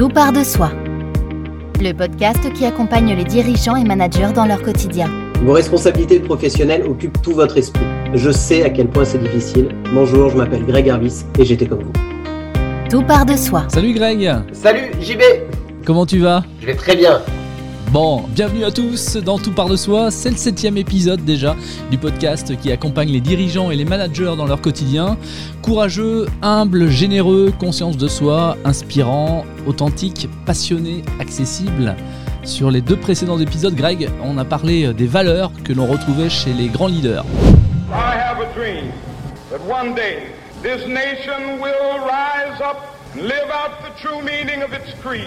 Tout part de soi. Le podcast qui accompagne les dirigeants et managers dans leur quotidien. Vos responsabilités professionnelles occupent tout votre esprit. Je sais à quel point c'est difficile. Bonjour, je m'appelle Greg Harvis et j'étais comme vous. Tout part de soi. Salut Greg Salut JB Comment tu vas? Je vais très bien. Bon, bienvenue à tous dans Tout part de soi, c'est le septième épisode déjà du podcast qui accompagne les dirigeants et les managers dans leur quotidien. Courageux, humble, généreux, conscience de soi, inspirant, authentique, passionné, accessible. Sur les deux précédents épisodes, Greg, on a parlé des valeurs que l'on retrouvait chez les grands leaders. I have a dream that one day this nation will rise up live out the true meaning of its creed.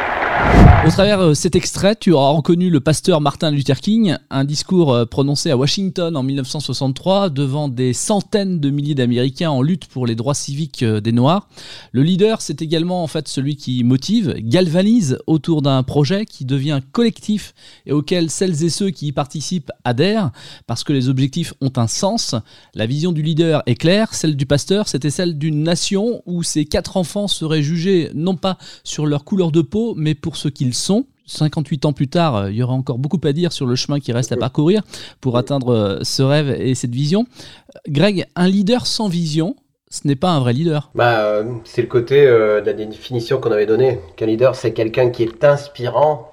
Au travers de cet extrait, tu auras reconnu le pasteur Martin Luther King, un discours euh, prononcé à Washington en 1963 devant des centaines de milliers d'Américains en lutte pour les droits civiques euh, des Noirs. Le leader, c'est également en fait celui qui motive, galvanise autour d'un projet qui devient collectif et auquel celles et ceux qui y participent adhèrent parce que les objectifs ont un sens. La vision du leader est claire, celle du pasteur, c'était celle d'une nation où ces quatre enfants seraient jugés non pas sur leur couleur de peau, mais pour ce qu'ils sont. 58 ans plus tard, euh, il y aura encore beaucoup à dire sur le chemin qui reste à parcourir pour atteindre euh, ce rêve et cette vision. Euh, Greg, un leader sans vision, ce n'est pas un vrai leader. Bah, c'est le côté de la définition qu'on avait donnée. Qu'un leader, c'est quelqu'un qui est inspirant.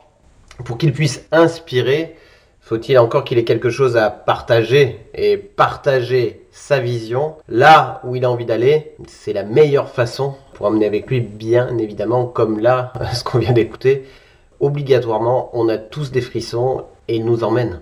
Pour qu'il puisse inspirer, faut-il encore qu'il ait quelque chose à partager et partager sa vision? Là où il a envie d'aller. C'est la meilleure façon pour emmener avec lui, bien évidemment, comme là, ce qu'on vient d'écouter. Obligatoirement, on a tous des frissons et il nous emmène.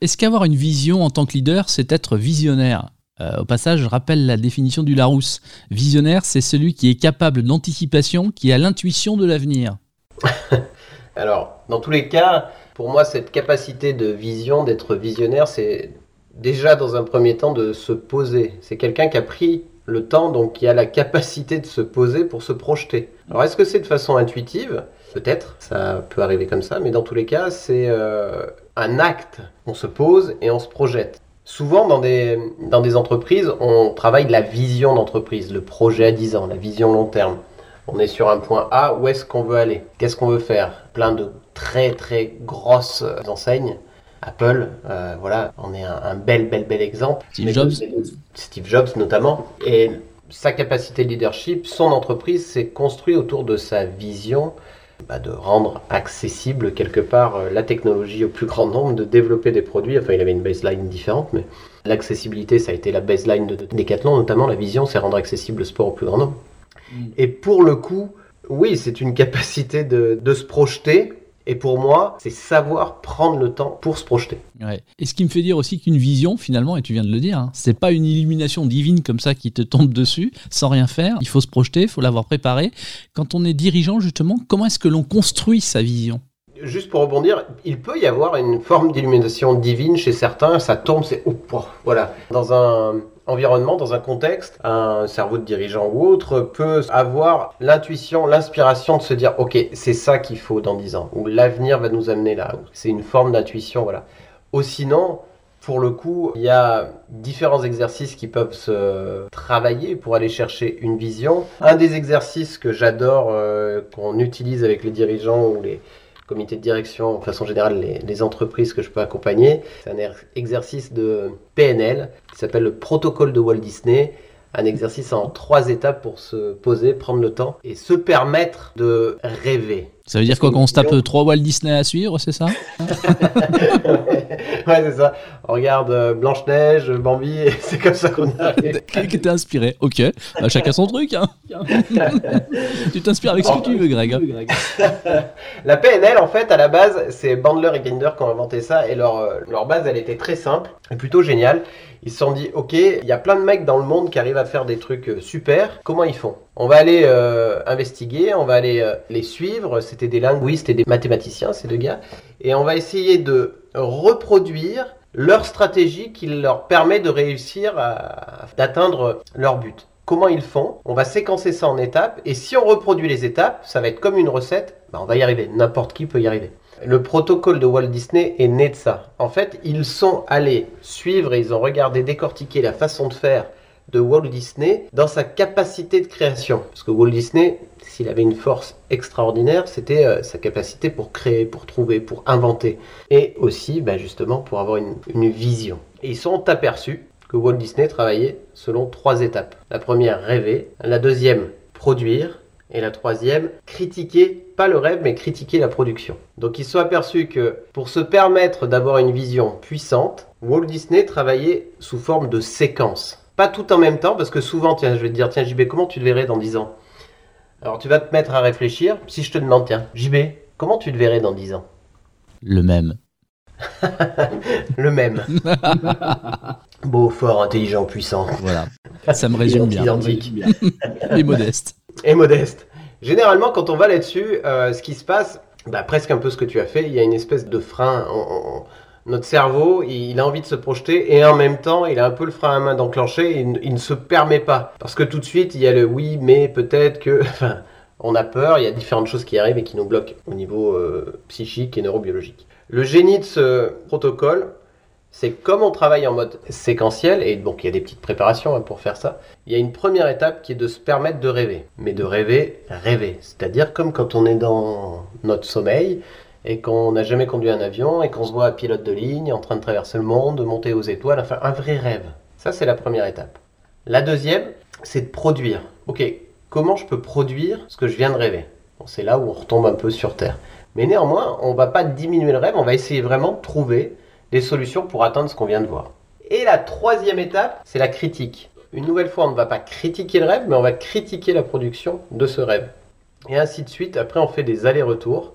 Est-ce qu'avoir une vision en tant que leader, c'est être visionnaire? Euh, Au passage, je rappelle la définition du Larousse. Visionnaire, c'est celui qui est capable d'anticipation, qui a l'intuition de l'avenir. Alors, dans tous les cas, pour moi, cette capacité de vision, d'être visionnaire, c'est déjà dans un premier temps de se poser. C'est quelqu'un qui a pris le temps, donc qui a la capacité de se poser pour se projeter. Alors, est-ce que c'est de façon intuitive? Peut-être, ça peut arriver comme ça, mais dans tous les cas, c'est euh, un acte. On se pose et on se projette. Souvent, dans des, dans des entreprises, on travaille la vision d'entreprise, le projet à 10 ans, la vision long terme. On est sur un point A, où est-ce qu'on veut aller? Qu'est-ce qu'on veut faire? Plein de très très grosses enseignes. Apple, euh, voilà, on est un, un bel, bel, bel exemple. Steve Jobs. Steve Jobs notamment. Et sa capacité de leadership, son entreprise s'est construite autour de sa vision bah, de rendre accessible quelque part euh, la technologie au plus grand nombre, de développer des produits. Enfin, il avait une baseline différente, mais l'accessibilité, ça a été la baseline de de Decathlon, notamment la vision, c'est rendre accessible le sport au plus grand nombre. Et pour le coup, oui, c'est une capacité de, de se projeter. Et pour moi, c'est savoir prendre le temps pour se projeter. Ouais. Et ce qui me fait dire aussi qu'une vision, finalement, et tu viens de le dire, hein, c'est pas une illumination divine comme ça qui te tombe dessus sans rien faire. Il faut se projeter, il faut l'avoir préparé. Quand on est dirigeant, justement, comment est-ce que l'on construit sa vision? Juste pour rebondir, il peut y avoir une forme d'illumination divine chez certains, ça tombe, c'est oh, voilà. Dans un environnement, dans un contexte, un cerveau de dirigeant ou autre peut avoir l'intuition, l'inspiration de se dire OK, c'est ça qu'il faut dans 10 ans ou l'avenir va nous amener là. C'est une forme d'intuition, voilà. Ou sinon, pour le coup, il y a différents exercices qui peuvent se travailler pour aller chercher une vision. Un des exercices que j'adore, euh, qu'on utilise avec les dirigeants ou les comités de direction, de façon générale, les, les entreprises que je peux accompagner, c'est un er- exercice de PNL qui s'appelle le protocole de Walt Disney. Un exercice en trois étapes pour se poser, prendre le temps et se permettre de rêver. Ça veut dire quoi qu'on se tape trois Walt Disney à suivre, c'est ça? Ouais, c'est ça. On regarde euh, Blanche-Neige, Bambi, et c'est comme ça qu'on arrive. Qui était inspiré Ok, bah, chacun son truc. Hein. tu t'inspires avec ce que tu veux, Greg. La PNL, en fait, à la base, c'est Bandler et Grinder qui ont inventé ça, et leur, euh, leur base, elle était très simple et plutôt géniale. Ils se sont dit, ok, il y a plein de mecs dans le monde qui arrivent à faire des trucs euh, super, comment ils font? On va aller euh, investiguer, on va aller euh, les suivre, c'était des linguistes et des mathématiciens, ces deux gars, et on va essayer de reproduire leur stratégie qui leur permet de réussir à d'atteindre leur but. comment ils font, on va séquencer ça en étapes, et si on reproduit les étapes, ça va être comme une recette, bah, on va y arriver, n'importe qui peut y arriver. Le protocole de Walt Disney est né de ça. En fait, ils sont allés suivre et ils ont regardé décortiquer la façon de faire de Walt Disney dans sa capacité de création. Parce que Walt Disney, s'il avait une force extraordinaire, c'était euh, sa capacité pour créer, pour trouver, pour inventer. Et aussi, bah, justement, pour avoir une, vision. Et ils sont aperçus que Walt Disney travaillait selon trois étapes. La première, rêver. La deuxième, produire. Et la troisième, critiquer, pas le rêve, mais critiquer la production. Donc ils sont aperçus que pour se permettre d'avoir une vision puissante, Walt Disney travaillait sous forme de séquence. Pas tout en même temps, parce que souvent, tiens, je vais te dire, tiens JB, comment tu te verrais dans 10 ans? Alors tu vas te mettre à réfléchir. Si je te demande, tiens, JB, comment tu te verrais dans 10 ans? Le même. Le même. Beau, fort, intelligent, puissant. Voilà. Ça me résume bien. Identique. Et modeste. et modeste. Généralement, quand on va là-dessus, euh, ce qui se passe, bah, presque un peu ce que tu as fait, il y a une espèce de frein. On- on- notre cerveau, il a envie de se projeter et en même temps, il a un peu le frein à main d'enclencher et il, ne se permet pas. Parce que tout de suite, il y a le oui, mais peut-être que... On a peur, il y a différentes choses qui arrivent et qui nous bloquent au niveau euh, psychique et neurobiologique. Le génie de ce protocole, c'est comme on travaille en mode séquentiel, et donc il y a des petites préparations hein, pour faire ça, il y a une première étape qui est de se permettre de rêver. Mais de rêver, rêver. C'est-à-dire comme quand on est dans notre sommeil et qu'on n'a jamais conduit un avion et qu'on se voit pilote de ligne en train de traverser le monde, de monter aux étoiles, enfin un vrai rêve. Ça, c'est la première étape. La deuxième, c'est de produire. Ok, comment je peux produire ce que je viens de rêver? C'est là où on retombe un peu sur Terre. Mais néanmoins, on va pas diminuer le rêve, on va essayer vraiment de trouver des solutions pour atteindre ce qu'on vient de voir. Et la troisième étape, c'est la critique. Une nouvelle fois, on ne va pas critiquer le rêve, mais on va critiquer la production de ce rêve. Et ainsi de suite. Après, on fait des allers-retours.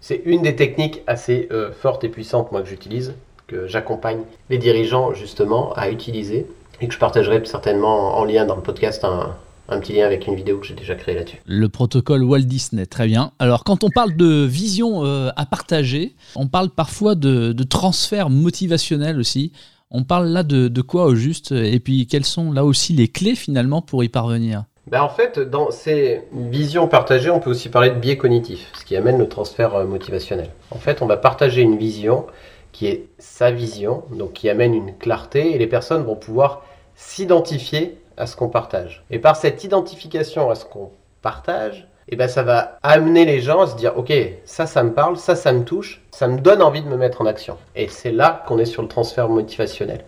C'est une des techniques assez euh, fortes et puissantes, que j'utilise, que j'accompagne les dirigeants, justement, à utiliser, et que je partagerai certainement en lien dans le podcast un, petit lien avec une vidéo que j'ai déjà créée là-dessus. Le protocole Walt Disney, très bien. Alors, quand on parle de vision euh, à partager, on parle parfois de, transfert motivationnel aussi. On parle là de quoi au juste? Et puis, quelles sont là aussi les clés finalement pour y parvenir? Ben, en fait, dans ces visions partagées, on peut aussi parler de biais cognitif, ce qui amène le transfert euh, motivationnel. En fait, on va partager une vision qui est sa vision, donc qui amène une clarté, et les personnes vont pouvoir s'identifier à ce qu'on partage. Et par cette identification à ce qu'on partage, et ben ça va amener les gens à se dire ok ça ça me parle ça ça me touche ça me donne envie de me mettre en action et c'est là qu'on est sur le transfert motivationnel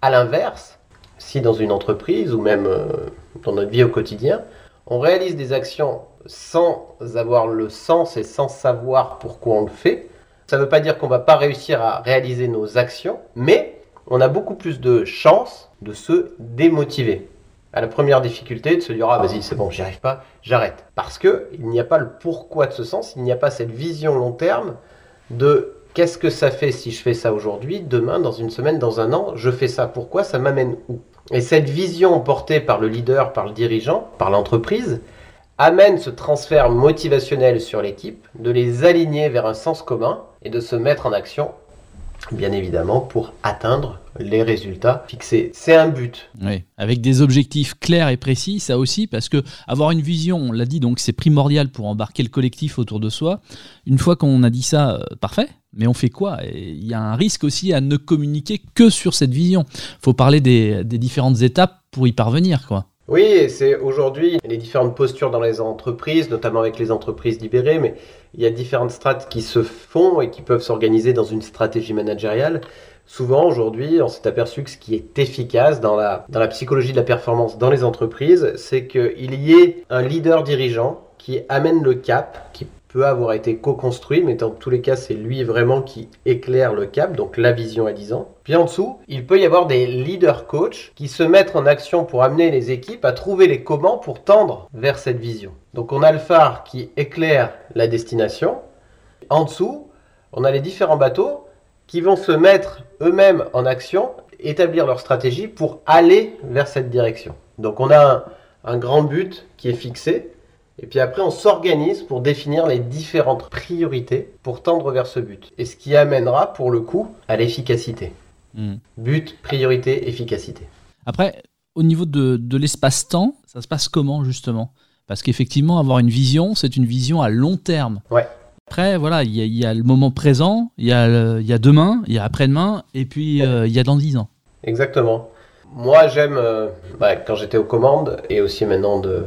à l'inverse si dans une entreprise ou même euh, dans notre vie au quotidien, on réalise des actions sans avoir le sens et sans savoir pourquoi on le fait, ça ne veut pas dire qu'on va pas réussir à réaliser nos actions, mais on a beaucoup plus de chances de se démotiver. À la première difficulté, de se dire ah vas-y c'est bon j'y arrive pas, j'arrête. Parce que il n'y a pas le pourquoi de ce sens, il n'y a pas cette vision long terme de qu'est-ce que ça fait si je fais ça aujourd'hui, demain, dans une semaine, dans un an, je fais ça, pourquoi, ça m'amène où? Et cette vision portée par le leader, par le dirigeant, par l'entreprise, amène ce transfert motivationnel sur l'équipe, de les aligner vers un sens commun et de se mettre en action, bien évidemment, pour atteindre les résultats fixés. C'est un but. Oui, avec des objectifs clairs et précis, ça aussi, parce que avoir une vision, on l'a dit, donc c'est primordial pour embarquer le collectif autour de soi. Une fois qu'on a dit ça, euh, parfait. Mais on fait quoi? Il y a un risque aussi à ne communiquer que sur cette vision. Il faut parler des, différentes étapes pour y parvenir, quoi. Oui, c'est aujourd'hui les différentes postures dans les entreprises, notamment avec les entreprises libérées, mais il y a différentes strates qui se font et qui peuvent s'organiser dans une stratégie managériale. Souvent, aujourd'hui, on s'est aperçu que ce qui est efficace dans la, dans la psychologie de la performance dans les entreprises, c'est qu'il y ait un leader dirigeant qui amène le cap, qui peut avoir été co-construit, mais dans tous les cas, c'est lui vraiment qui éclaire le cap, donc la vision à 10 ans. Puis en dessous, il peut y avoir des leaders coach qui se mettent en action pour amener les équipes à trouver les comment pour tendre vers cette vision. Donc on a le phare qui éclaire la destination. En dessous, on a les différents bateaux qui vont se mettre eux-mêmes en action, établir leur stratégie pour aller vers cette direction. Donc on a un grand but qui est fixé, et puis après, on s'organise pour définir les différentes priorités pour tendre vers ce but. Et ce qui amènera, pour le coup, à l'efficacité. Mm. But, priorité, efficacité. Après, Au niveau de, de l'espace-temps, ça se passe comment justement? Parce qu'effectivement, avoir une vision, c'est une vision à long terme. Ouais. Après, voilà, il y, a- il y a le moment présent, il y, y a demain, il y a après-demain, et puis euh, il y a dans 10 ans. Exactement. Moi, j'aime, euh, bah, quand j'étais aux commandes et aussi maintenant de,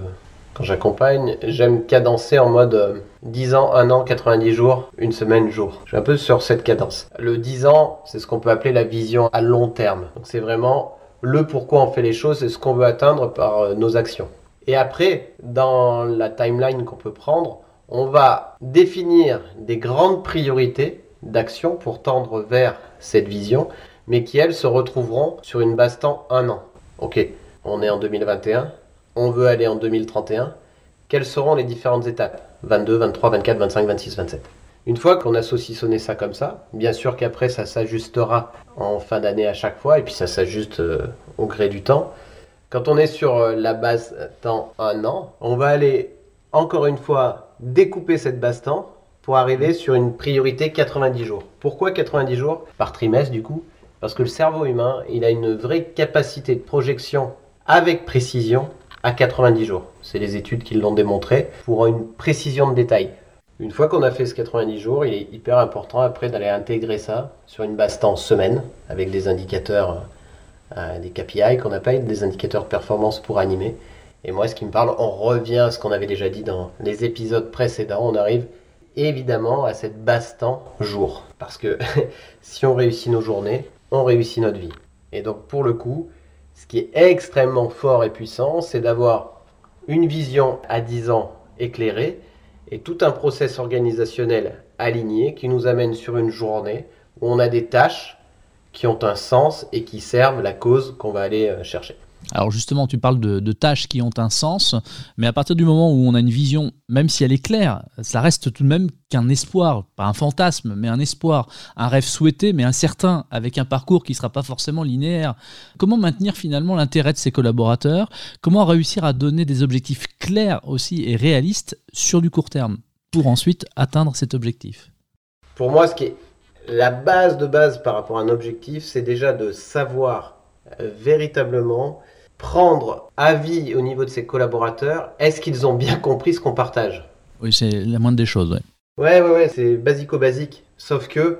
quand j'accompagne, j'aime cadencer en mode euh, 10 ans, 1 an, 90 jours, une semaine, jour. Je suis un peu sur cette cadence. Le 10 ans, c'est ce qu'on peut appeler la vision à long terme. Donc, c'est vraiment le pourquoi on fait les choses et ce qu'on veut atteindre par euh, nos actions. Et après, dans la timeline qu'on peut prendre, on va définir des grandes priorités d'action pour tendre vers cette vision mais qui elles se retrouveront sur une base temps un an. Ok, on est en 2021, on veut aller en 2031. Quelles seront les différentes étapes? 22, 23, 24, 25, 26, 27. Une fois qu'on a saucissonné ça comme ça, bien sûr qu'après ça s'ajustera en fin d'année à chaque fois et puis ça s'ajuste euh, au gré du temps. Quand on est sur euh, la base temps un an, on va aller encore une fois découper cette base temps pour arriver sur une priorité 90 jours. Pourquoi 90 jours? Par trimestre du coup parce que le cerveau humain, il a une vraie capacité de projection avec précision à 90 jours. C'est les études qui l'ont démontré pour une précision de détail. Une fois qu'on a fait ce 90 jours, il est hyper important après d'aller intégrer ça sur une base temps semaine avec des indicateurs, euh, des KPI qu'on appelle, des indicateurs de performance pour animer. Et moi, ce qui me parle, on revient à ce qu'on avait déjà dit dans les épisodes précédents. On arrive évidemment à cette base temps jour. Parce que si on réussit nos journées, on réussit notre vie. Et donc pour le coup, ce qui est extrêmement fort et puissant, c'est d'avoir une vision à 10 ans éclairée et tout un process organisationnel aligné qui nous amène sur une journée où on a des tâches qui ont un sens et qui servent la cause qu'on va aller euh, chercher. Alors justement, tu parles de, tâches qui ont un sens, mais à partir du moment où on a une vision, même si elle est claire, ça reste tout de même qu'un espoir, pas un fantasme, mais un espoir, un rêve souhaité, mais incertain, avec un parcours qui ne sera pas forcément linéaire. Comment maintenir finalement l'intérêt de ses collaborateurs? Comment réussir à donner des objectifs clairs aussi et réalistes sur du court terme pour ensuite atteindre cet objectif? Pour moi, ce qui est la base de base par rapport à un objectif, c'est déjà de savoir euh, véritablement prendre avis au niveau de ses collaborateurs. Est-ce qu'ils ont bien compris ce qu'on partage? Oui, c'est la moindre des choses. ouais. Ouais, ouais, ouais, c'est basico-basique. Sauf que,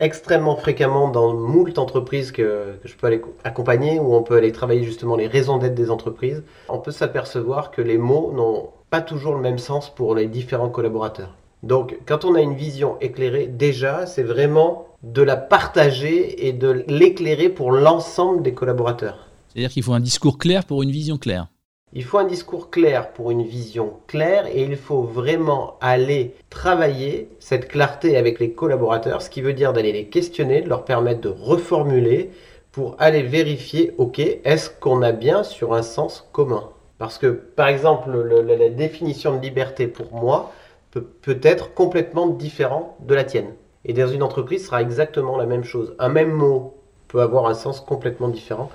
extrêmement fréquemment dans moult entreprises que, que je peux aller co- accompagner, où on peut aller travailler justement les raisons d'être des entreprises, on peut s'apercevoir que les mots n'ont pas toujours le même sens pour les différents collaborateurs. Donc, quand on a une vision éclairée, déjà, c'est vraiment de la partager et de l'éclairer pour l'ensemble des collaborateurs. C'est-à-dire qu'il faut un discours clair pour une vision claire. Il faut un discours clair pour une vision claire et il faut vraiment aller travailler cette clarté avec les collaborateurs, ce qui veut dire d'aller les questionner, de leur permettre de reformuler pour aller vérifier, ok, est-ce qu'on a bien sur un sens commun? Parce que, par exemple, le- le- la définition de liberté pour moi peut, peut être complètement différent de la tienne. Et dans une entreprise, ce sera exactement la même chose. Un même mot peut avoir un sens complètement différent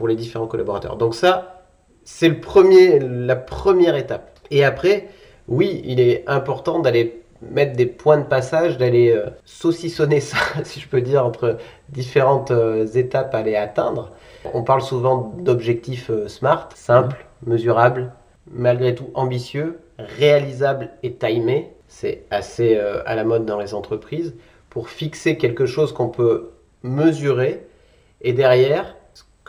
pour les différents collaborateurs. Donc ça, c'est le premier, la première étape. Et après, oui, il est important d'aller mettre des points de passage, d'aller euh, saucissonner ça, si je peux dire, entre différentes euh, étapes à aller atteindre. On parle souvent d'objectifs euh, SMART, simples, mesurables, malgré tout ambitieux, réalisables et timés. C'est assez à la mode dans les entreprises pour fixer quelque chose qu'on peut mesurer et derrière,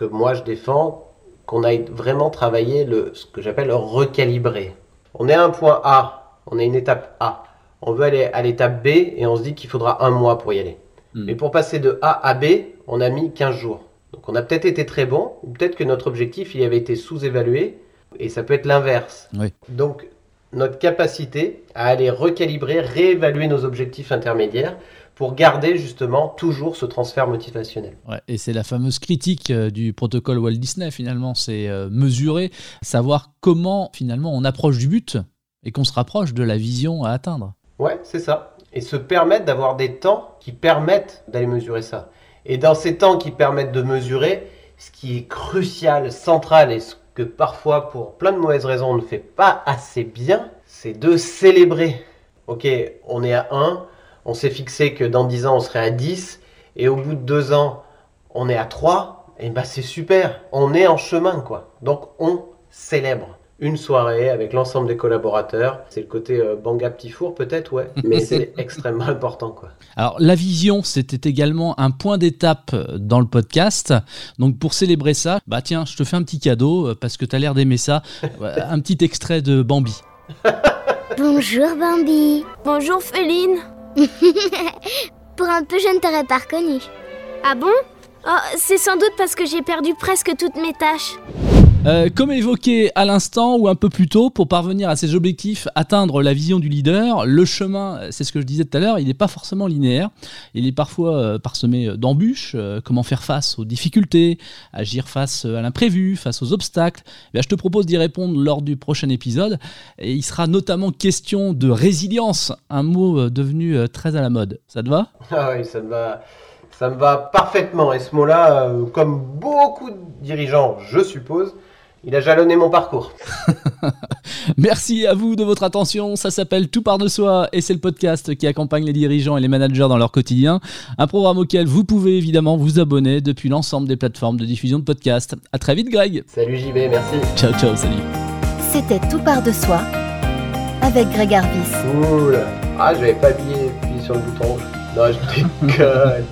que moi je défends, qu'on aille vraiment travailler le, ce que j'appelle le recalibrer. On est à un point A, on est une étape A. On veut aller à l'étape B et on se dit qu'il faudra un mois pour y aller. Hmm. Mais pour passer de A à B, on a mis 15 jours. Donc on a peut-être été très bon, ou peut-être que notre objectif il avait été sous-évalué, et ça peut être l'inverse. Oui. Donc notre capacité à aller recalibrer, réévaluer nos objectifs intermédiaires pour garder justement toujours ce transfert motivationnel. Ouais, et c'est la fameuse critique euh, du protocole Walt Disney finalement, c'est euh, mesurer, savoir comment finalement on approche du but et qu'on se rapproche de la vision à atteindre. Ouais, c'est ça. Et se permettre d'avoir des temps qui permettent d'aller mesurer ça. Et dans ces temps qui permettent de mesurer, ce qui est crucial, central et ce que parfois pour plein de mauvaises raisons on ne fait pas assez bien, c'est de célébrer. Ok, on est à 1, on s'est fixé que dans 10 ans on serait à 10, et au bout de 2 ans on est à 3, et bah c'est super, on est en chemin quoi. Donc on célèbre une soirée avec l'ensemble des collaborateurs. C'est le côté euh, banga petit four peut-être, ouais, mais c'est extrêmement important quoi. Alors la vision, c'était également un point d'étape dans le podcast. Donc pour célébrer ça, bah tiens, je te fais un petit cadeau euh, parce que tu as l'air d'aimer ça. un petit extrait de Bambi. Bonjour Bambi. Bonjour Féline. Pour un peu, je ne t'aurais pas reconnu. Ah bon? Oh, C'est sans doute parce que j'ai perdu presque toutes mes tâches. Euh, comme évoqué à l'instant ou un peu plus tôt, pour parvenir à ses objectifs, atteindre la vision du leader, le chemin, c'est ce que je disais tout à l'heure, il n'est pas forcément linéaire. Il est parfois euh, parsemé d'embûches, euh, comment faire face aux difficultés, agir face à l'imprévu, face aux obstacles. Eh je te propose d'y répondre lors du prochain épisode. Il sera notamment question de résilience, un mot devenu très à la mode. Ça te va? Ah oui, ça me va. Ça me va parfaitement. Et ce mot-là, comme beaucoup de dirigeants, je suppose, il a jalonné mon parcours. Merci à vous de votre attention. Ça s'appelle Tout part de soi et c'est le podcast qui accompagne les dirigeants et les managers dans leur quotidien. Un programme auquel vous pouvez évidemment vous abonner depuis l'ensemble des plateformes de diffusion de podcasts. À très vite, Greg. Salut JB, merci. Ciao, ciao, salut. C'était Tout part de soi avec Greg Arvis. Cool. Ah, je n'avais pas appuyé sur le bouton rouge. Non, je déconne.